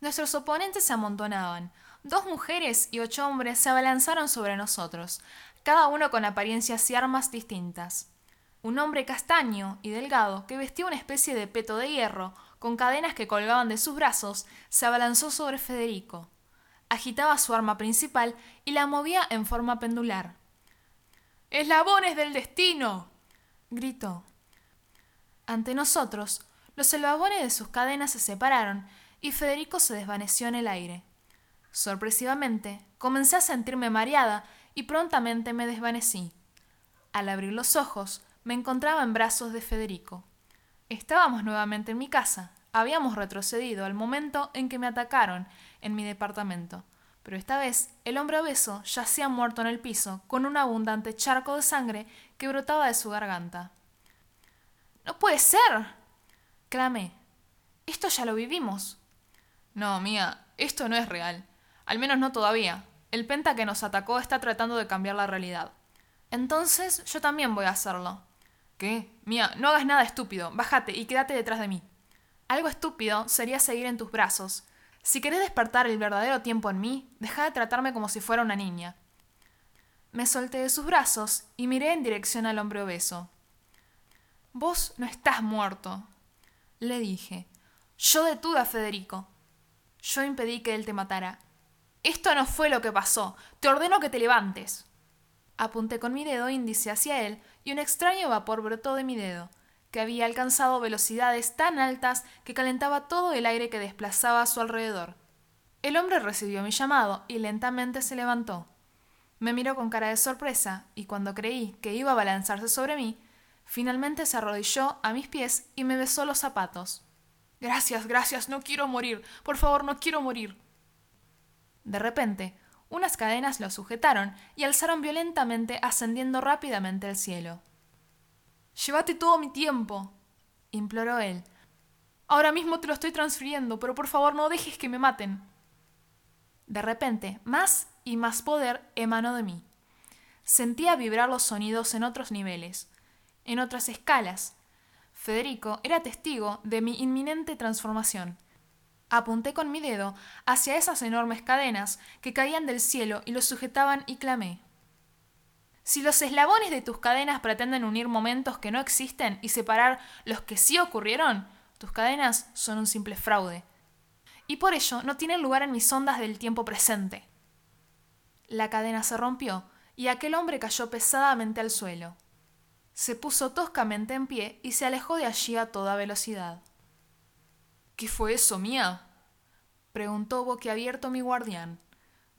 Nuestros oponentes se amontonaban. Dos mujeres y ocho hombres se abalanzaron sobre nosotros, cada uno con apariencias y armas distintas. Un hombre castaño y delgado, que vestía una especie de peto de hierro, con cadenas que colgaban de sus brazos, se abalanzó sobre Federico. Agitaba su arma principal y la movía en forma pendular. ¡Eslabones del destino! gritó. Ante nosotros, los eslabones de sus cadenas se separaron y Federico se desvaneció en el aire. Sorpresivamente, comencé a sentirme mareada y prontamente me desvanecí. Al abrir los ojos, me encontraba en brazos de Federico. Estábamos nuevamente en mi casa. Habíamos retrocedido al momento en que me atacaron en mi departamento. Pero esta vez el hombre obeso yacía muerto en el piso, con un abundante charco de sangre que brotaba de su garganta. No puede ser. clamé. Esto ya lo vivimos. No, mía, esto no es real. Al menos no todavía. El penta que nos atacó está tratando de cambiar la realidad. Entonces yo también voy a hacerlo. ¿Qué? Mía, no hagas nada estúpido. Bájate y quédate detrás de mí. Algo estúpido sería seguir en tus brazos. Si querés despertar el verdadero tiempo en mí, deja de tratarme como si fuera una niña. Me solté de sus brazos y miré en dirección al hombre obeso. Vos no estás muerto, le dije. Yo detuve a Federico. Yo impedí que él te matara. Esto no fue lo que pasó. Te ordeno que te levantes. Apunté con mi dedo índice hacia él y un extraño vapor brotó de mi dedo, que había alcanzado velocidades tan altas que calentaba todo el aire que desplazaba a su alrededor. El hombre recibió mi llamado y lentamente se levantó. Me miró con cara de sorpresa y cuando creí que iba a balanzarse sobre mí, finalmente se arrodilló a mis pies y me besó los zapatos. Gracias, gracias, no quiero morir. Por favor, no quiero morir. De repente, unas cadenas lo sujetaron y alzaron violentamente, ascendiendo rápidamente al cielo. Llévate todo mi tiempo, imploró él. Ahora mismo te lo estoy transfiriendo, pero por favor no dejes que me maten. De repente, más y más poder emanó de mí. Sentía vibrar los sonidos en otros niveles, en otras escalas. Federico era testigo de mi inminente transformación. Apunté con mi dedo hacia esas enormes cadenas que caían del cielo y los sujetaban y clamé. Si los eslabones de tus cadenas pretenden unir momentos que no existen y separar los que sí ocurrieron, tus cadenas son un simple fraude. Y por ello no tienen lugar en mis ondas del tiempo presente. La cadena se rompió y aquel hombre cayó pesadamente al suelo. Se puso toscamente en pie y se alejó de allí a toda velocidad. ¿Qué fue eso, mía? preguntó boquiabierto mi guardián.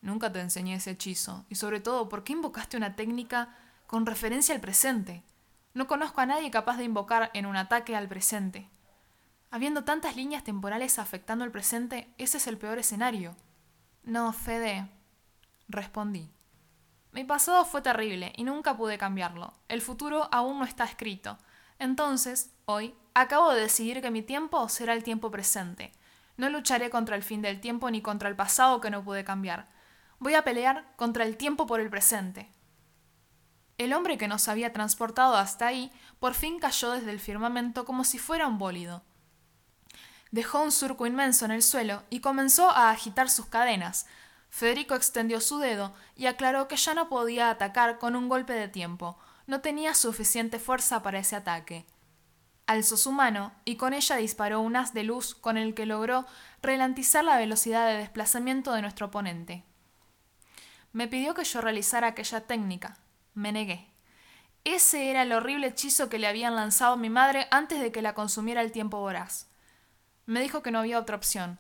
Nunca te enseñé ese hechizo, y sobre todo, ¿por qué invocaste una técnica con referencia al presente? No conozco a nadie capaz de invocar en un ataque al presente. Habiendo tantas líneas temporales afectando el presente, ese es el peor escenario. No, Fede, respondí. Mi pasado fue terrible y nunca pude cambiarlo. El futuro aún no está escrito. Entonces, hoy, acabo de decidir que mi tiempo será el tiempo presente. No lucharé contra el fin del tiempo ni contra el pasado que no pude cambiar. Voy a pelear contra el tiempo por el presente. El hombre que nos había transportado hasta ahí por fin cayó desde el firmamento como si fuera un bólido. Dejó un surco inmenso en el suelo y comenzó a agitar sus cadenas. Federico extendió su dedo y aclaró que ya no podía atacar con un golpe de tiempo, no tenía suficiente fuerza para ese ataque. Alzó su mano y con ella disparó un haz de luz con el que logró ralentizar la velocidad de desplazamiento de nuestro oponente. Me pidió que yo realizara aquella técnica. Me negué. Ese era el horrible hechizo que le habían lanzado mi madre antes de que la consumiera el tiempo voraz. Me dijo que no había otra opción,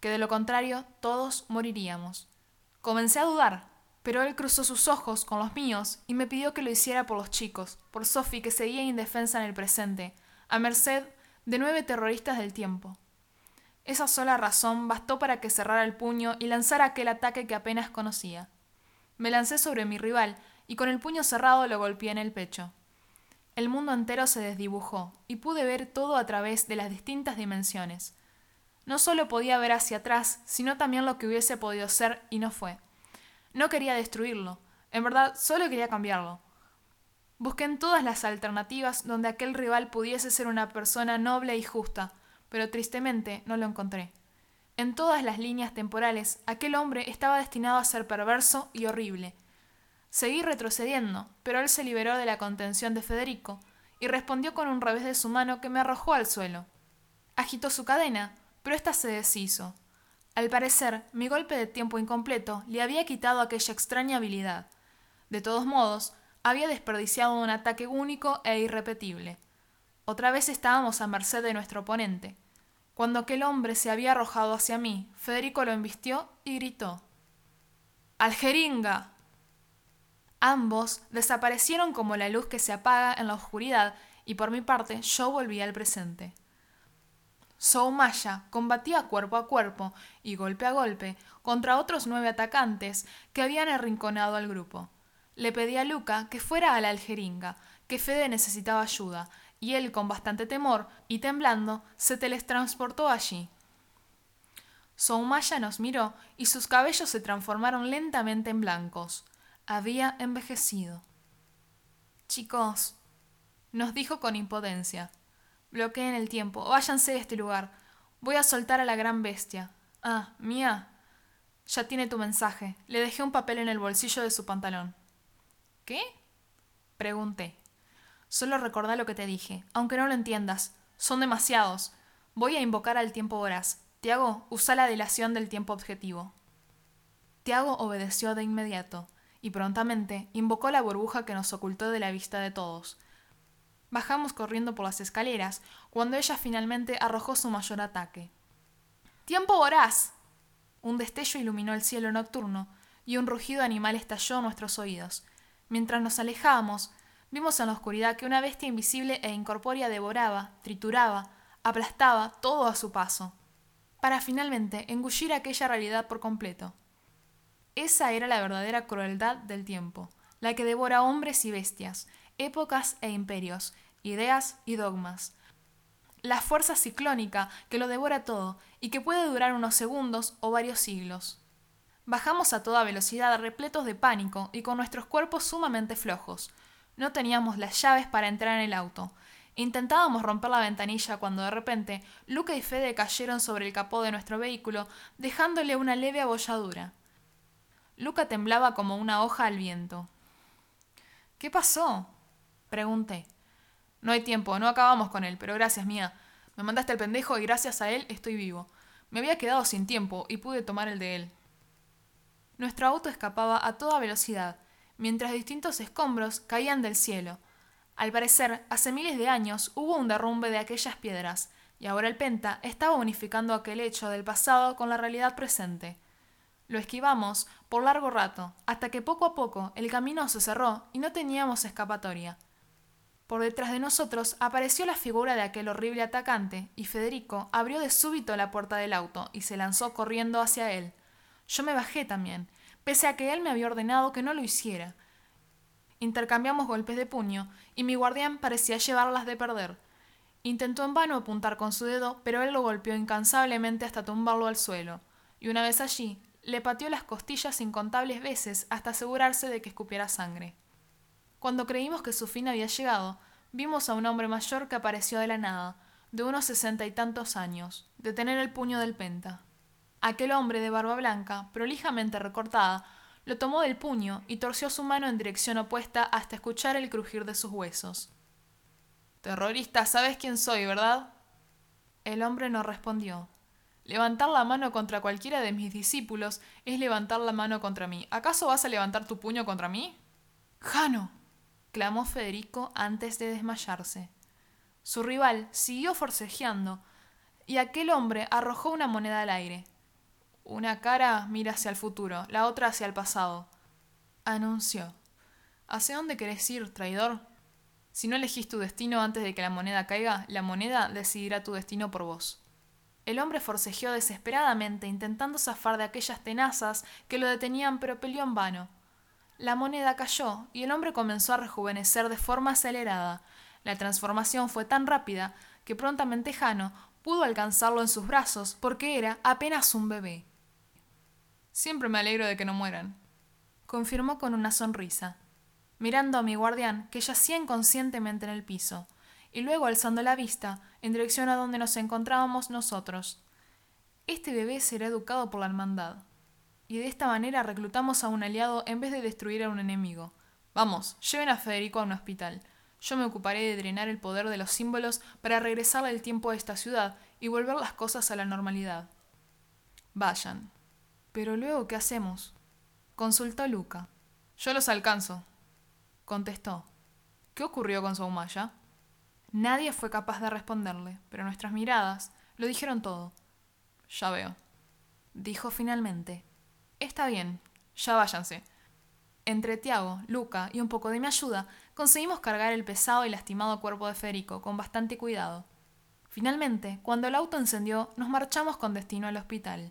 que de lo contrario todos moriríamos. Comencé a dudar, pero él cruzó sus ojos con los míos y me pidió que lo hiciera por los chicos, por Sophie que seguía indefensa en el presente, a merced de nueve terroristas del tiempo. Esa sola razón bastó para que cerrara el puño y lanzara aquel ataque que apenas conocía. Me lancé sobre mi rival y con el puño cerrado lo golpeé en el pecho. El mundo entero se desdibujó y pude ver todo a través de las distintas dimensiones. No solo podía ver hacia atrás, sino también lo que hubiese podido ser y no fue. No quería destruirlo, en verdad solo quería cambiarlo. Busqué en todas las alternativas donde aquel rival pudiese ser una persona noble y justa, pero tristemente no lo encontré. En todas las líneas temporales, aquel hombre estaba destinado a ser perverso y horrible. Seguí retrocediendo, pero él se liberó de la contención de Federico y respondió con un revés de su mano que me arrojó al suelo. Agitó su cadena, pero ésta se deshizo. Al parecer, mi golpe de tiempo incompleto le había quitado aquella extraña habilidad. De todos modos, había desperdiciado un ataque único e irrepetible. Otra vez estábamos a merced de nuestro oponente. Cuando aquel hombre se había arrojado hacia mí, Federico lo embistió y gritó ¡Al Ambos desaparecieron como la luz que se apaga en la oscuridad y por mi parte yo volví al presente. Soumaya combatía cuerpo a cuerpo y golpe a golpe contra otros nueve atacantes que habían arrinconado al grupo. Le pedí a Luca que fuera a la aljeringa, que Fede necesitaba ayuda, y él, con bastante temor y temblando, se teletransportó allí. Soumaya nos miró y sus cabellos se transformaron lentamente en blancos. Había envejecido. Chicos, nos dijo con impotencia. Bloqueen el tiempo. Váyanse de este lugar. Voy a soltar a la gran bestia. Ah, mía. Ya tiene tu mensaje. Le dejé un papel en el bolsillo de su pantalón. ¿Qué? Pregunté. Solo recordá lo que te dije, aunque no lo entiendas. Son demasiados. Voy a invocar al tiempo voraz. Tiago, usa la dilación del tiempo objetivo. Tiago obedeció de inmediato, y prontamente invocó la burbuja que nos ocultó de la vista de todos. Bajamos corriendo por las escaleras, cuando ella finalmente arrojó su mayor ataque. ¡Tiempo voraz! Un destello iluminó el cielo nocturno, y un rugido animal estalló en nuestros oídos. Mientras nos alejábamos, Vimos en la oscuridad que una bestia invisible e incorpórea devoraba, trituraba, aplastaba todo a su paso, para finalmente engullir aquella realidad por completo. Esa era la verdadera crueldad del tiempo, la que devora hombres y bestias, épocas e imperios, ideas y dogmas. La fuerza ciclónica que lo devora todo y que puede durar unos segundos o varios siglos. Bajamos a toda velocidad repletos de pánico y con nuestros cuerpos sumamente flojos, no teníamos las llaves para entrar en el auto. Intentábamos romper la ventanilla cuando de repente Luca y Fede cayeron sobre el capó de nuestro vehículo, dejándole una leve abolladura. Luca temblaba como una hoja al viento. ¿Qué pasó? pregunté. No hay tiempo, no acabamos con él, pero gracias, mía. Me mandaste el pendejo y gracias a él estoy vivo. Me había quedado sin tiempo y pude tomar el de él. Nuestro auto escapaba a toda velocidad, mientras distintos escombros caían del cielo. Al parecer, hace miles de años hubo un derrumbe de aquellas piedras, y ahora el Penta estaba unificando aquel hecho del pasado con la realidad presente. Lo esquivamos por largo rato, hasta que poco a poco el camino se cerró y no teníamos escapatoria. Por detrás de nosotros apareció la figura de aquel horrible atacante, y Federico abrió de súbito la puerta del auto y se lanzó corriendo hacia él. Yo me bajé también, pese a que él me había ordenado que no lo hiciera. Intercambiamos golpes de puño, y mi guardián parecía llevarlas de perder. Intentó en vano apuntar con su dedo, pero él lo golpeó incansablemente hasta tumbarlo al suelo, y una vez allí, le pateó las costillas incontables veces hasta asegurarse de que escupiera sangre. Cuando creímos que su fin había llegado, vimos a un hombre mayor que apareció de la nada, de unos sesenta y tantos años, detener el puño del penta. Aquel hombre de barba blanca, prolijamente recortada, lo tomó del puño y torció su mano en dirección opuesta hasta escuchar el crujir de sus huesos. Terrorista, sabes quién soy, ¿verdad? El hombre no respondió. Levantar la mano contra cualquiera de mis discípulos es levantar la mano contra mí. ¿Acaso vas a levantar tu puño contra mí? Jano. Clamó Federico antes de desmayarse. Su rival siguió forcejeando, y aquel hombre arrojó una moneda al aire. Una cara mira hacia el futuro, la otra hacia el pasado. Anunció. ¿Hacia dónde querés ir, traidor? Si no elegís tu destino antes de que la moneda caiga, la moneda decidirá tu destino por vos. El hombre forcejeó desesperadamente, intentando zafar de aquellas tenazas que lo detenían, pero peleó en vano. La moneda cayó y el hombre comenzó a rejuvenecer de forma acelerada. La transformación fue tan rápida que prontamente Jano pudo alcanzarlo en sus brazos porque era apenas un bebé. Siempre me alegro de que no mueran, confirmó con una sonrisa, mirando a mi guardián, que yacía inconscientemente en el piso, y luego alzando la vista en dirección a donde nos encontrábamos nosotros. Este bebé será educado por la hermandad. Y de esta manera reclutamos a un aliado en vez de destruir a un enemigo. Vamos, lleven a Federico a un hospital. Yo me ocuparé de drenar el poder de los símbolos para regresarle el tiempo a esta ciudad y volver las cosas a la normalidad. Vayan. Pero luego, ¿qué hacemos? Consultó Luca. Yo los alcanzo. Contestó. ¿Qué ocurrió con Soumaya? Nadie fue capaz de responderle, pero nuestras miradas lo dijeron todo. Ya veo. Dijo finalmente. Está bien, ya váyanse. Entre Tiago, Luca y un poco de mi ayuda, conseguimos cargar el pesado y lastimado cuerpo de Federico con bastante cuidado. Finalmente, cuando el auto encendió, nos marchamos con destino al hospital.